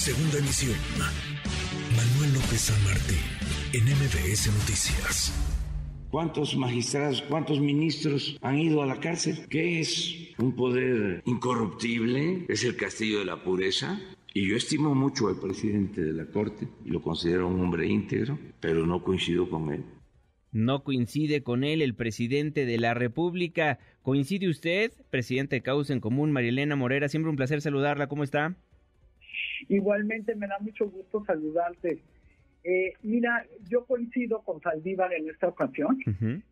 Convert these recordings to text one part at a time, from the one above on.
Segunda emisión. Manuel López San Martín, en MBS Noticias. ¿Cuántos magistrados, cuántos ministros han ido a la cárcel? ¿Qué es un poder incorruptible? ¿Es el castillo de la pureza? Y yo estimo mucho al presidente de la Corte y lo considero un hombre íntegro, pero no coincido con él. No coincide con él el presidente de la República. ¿Coincide usted, presidente de Causa en Común, Marielena Morera? Siempre un placer saludarla. ¿Cómo está? Igualmente me da mucho gusto saludarte. Eh, mira, yo coincido con Saldívar en esta ocasión.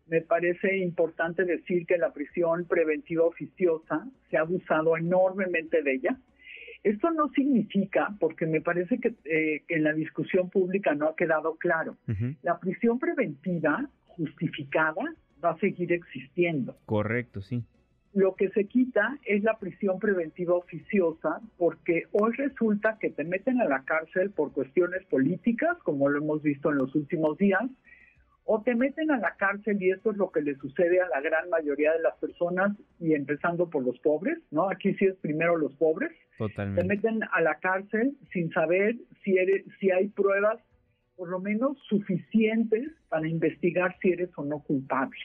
Me parece importante decir que la prisión preventiva oficiosa se ha abusado enormemente de ella. Esto no significa, porque me parece que, eh, en la discusión pública no ha quedado claro, la prisión preventiva justificada va a seguir existiendo. Correcto, sí. Lo que se quita es la prisión preventiva oficiosa porque hoy resulta que te meten a la cárcel por cuestiones políticas, como lo hemos visto en los últimos días, o te meten a la cárcel y esto es lo que le sucede a la gran mayoría de las personas y empezando por los pobres, ¿no? Aquí sí es primero los pobres. Totalmente. Te meten a la cárcel sin saber si eres si hay pruebas por lo menos suficientes para investigar si eres o no culpable.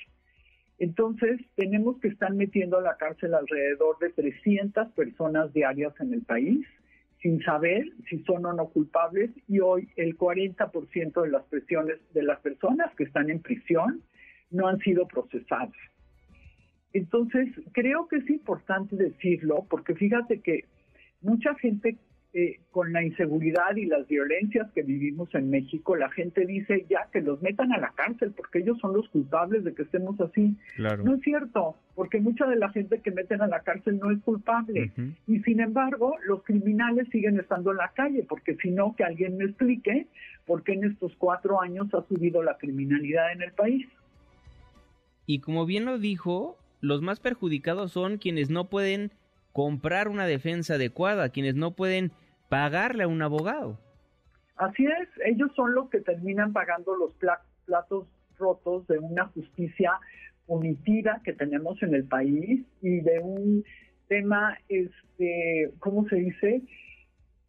Entonces, tenemos que estar metiendo a la cárcel alrededor de 300 personas diarias en el país sin saber si son o no culpables y hoy el 40% de las presiones de las personas que están en prisión no han sido procesadas. Entonces, creo que es importante decirlo porque fíjate que mucha gente eh, con la inseguridad y las violencias que vivimos en México, la gente dice ya que los metan a la cárcel porque ellos son los culpables de que estemos así. No es cierto, porque mucha de la gente que meten a la cárcel no es culpable. Y sin embargo, los criminales siguen estando en la calle, porque si no, que alguien me explique por qué en estos cuatro años ha subido la criminalidad en el país. Y como bien lo dijo, los más perjudicados son quienes no pueden comprar una defensa adecuada, quienes no pueden pagarle a un abogado. Así es, ellos son los que terminan pagando los platos rotos de una justicia punitiva que tenemos en el país y de un tema, este, ¿cómo se dice?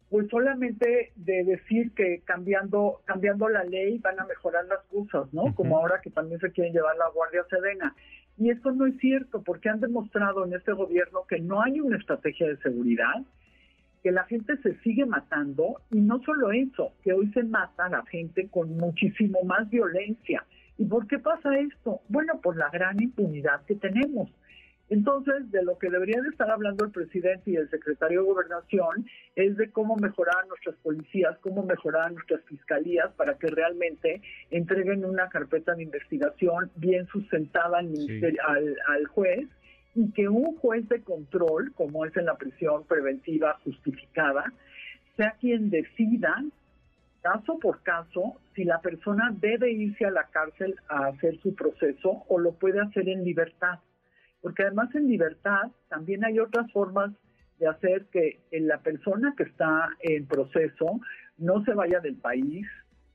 Pues solamente de decir que cambiando cambiando la ley van a mejorar las cosas, ¿no? Como ahora que también se quieren llevar la Guardia Sedena. Y esto no es cierto porque han demostrado en este gobierno que no hay una estrategia de seguridad, que la gente se sigue matando y no solo eso, que hoy se mata a la gente con muchísimo más violencia. ¿Y por qué pasa esto? Bueno, por la gran impunidad que tenemos. Entonces, de lo que debería de estar hablando el presidente y el secretario de Gobernación es de cómo mejorar nuestras policías, cómo mejorar nuestras fiscalías para que realmente entreguen una carpeta de investigación bien sustentada al, al, al juez y que un juez de control, como es en la prisión preventiva justificada, sea quien decida caso por caso si la persona debe irse a la cárcel a hacer su proceso o lo puede hacer en libertad. Porque además en libertad también hay otras formas de hacer que la persona que está en proceso no se vaya del país,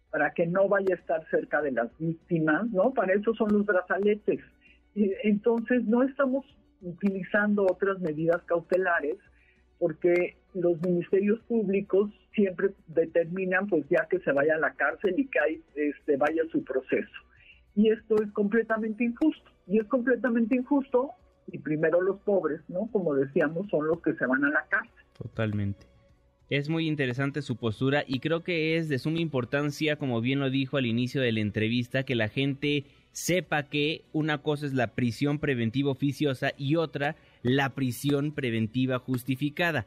para que no vaya a estar cerca de las víctimas, ¿no? Para eso son los brazaletes. Entonces no estamos utilizando otras medidas cautelares porque los ministerios públicos siempre determinan pues ya que se vaya a la cárcel y que hay, este, vaya su proceso. Y esto es completamente injusto. Y es completamente injusto y primero los pobres, ¿no? Como decíamos, son los que se van a la cárcel. Totalmente. Es muy interesante su postura y creo que es de suma importancia, como bien lo dijo al inicio de la entrevista, que la gente sepa que una cosa es la prisión preventiva oficiosa y otra la prisión preventiva justificada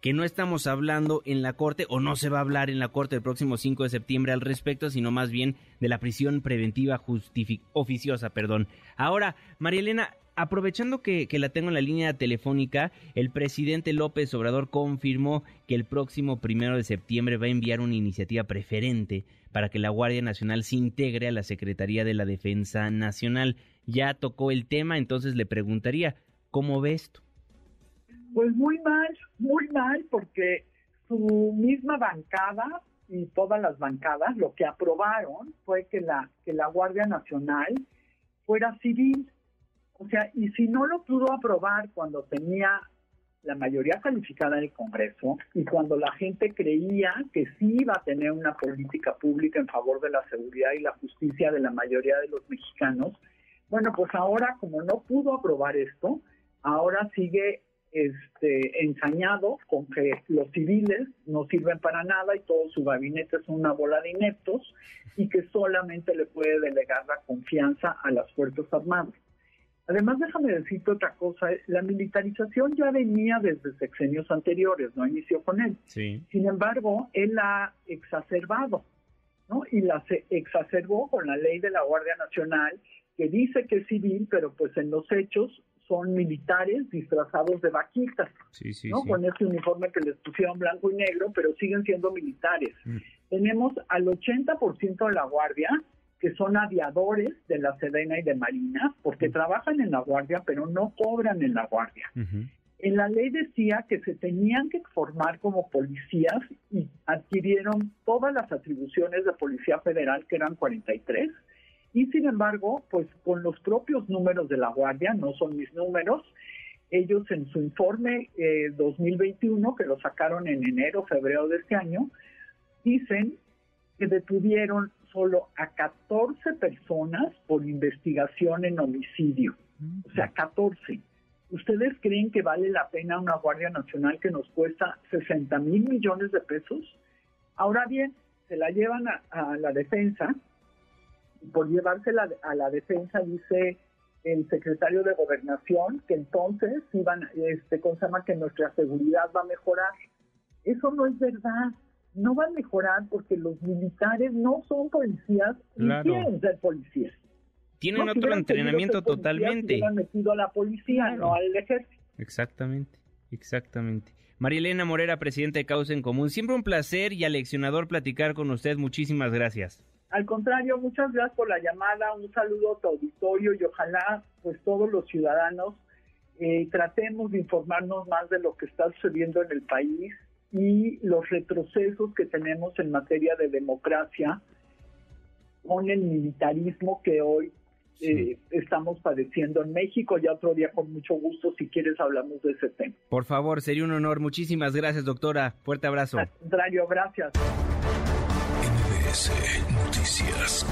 que no estamos hablando en la Corte o no se va a hablar en la Corte el próximo 5 de septiembre al respecto, sino más bien de la prisión preventiva oficiosa, perdón. Ahora, María Elena, aprovechando que, la tengo en la línea telefónica, el presidente López Obrador confirmó que el próximo primero de septiembre va a enviar una iniciativa preferente para que la Guardia Nacional se integre a la Secretaría de la Defensa Nacional. Ya tocó el tema, entonces le preguntaría, ¿cómo ve esto? Pues muy mal, muy mal, porque su misma bancada y todas las bancadas lo que aprobaron fue que la Guardia Nacional fuera civil. O sea, y si no lo pudo aprobar cuando tenía la mayoría calificada del Congreso y cuando la gente creía que sí iba a tener una política pública en favor de la seguridad y la justicia de la mayoría de los mexicanos, bueno, pues ahora como no pudo aprobar esto, ahora sigue este, ensañado con que los civiles no sirven para nada y todo su gabinete es una bola de ineptos y que solamente le puede delegar la confianza a las Fuerzas Armadas. Además, déjame decirte otra cosa, la militarización ya venía desde sexenios anteriores, no inició con él. Sin embargo, él la ha exacerbado, ¿no? Y la exacerbó con la ley de la Guardia Nacional, que dice que es civil, pero pues en los hechos son militares disfrazados de vaquitas, ¿no? Con ese uniforme que les pusieron blanco y negro, pero siguen siendo militares. Mm. Tenemos al 80% de la Guardia que son aviadores de la Sedena y de Marina, porque trabajan en la Guardia, pero no cobran en la Guardia. En la ley decía que se tenían que formar como policías y adquirieron todas las atribuciones de Policía Federal, que eran 43, y sin embargo, pues con los propios números de la Guardia, no son mis números, ellos en su informe 2021, eh, que lo sacaron en enero, febrero de este año, dicen que detuvieron solo a 14 personas por investigación en homicidio. O sea, 14. ¿Ustedes creen que vale la pena una Guardia Nacional que nos cuesta 60 mil millones de pesos? Ahora bien, se la llevan a, la defensa. Por llevársela a la defensa, dice el secretario de Gobernación, que entonces iban, este, con que nuestra seguridad va a mejorar. Eso no es verdad no va a mejorar porque los militares no son policías ni quieren ser policías. Tienen otro entrenamiento totalmente. Han metido a la policía, no al ejército. Exactamente, exactamente. María Elena Morera, presidenta de Causa en Común. Siempre un placer y aleccionador platicar con usted. Muchísimas gracias. Al contrario, muchas gracias por la llamada. Un saludo a tu auditorio y ojalá pues todos los ciudadanos eh, tratemos de informarnos más de lo que está sucediendo en el país y los retrocesos que tenemos en materia de democracia con el militarismo que hoy eh, estamos padeciendo en México. Ya otro día, con mucho gusto, si quieres, hablamos de ese tema. Por favor, sería un honor. Muchísimas gracias, doctora. Fuerte abrazo. Al contrario, gracias. Noticias.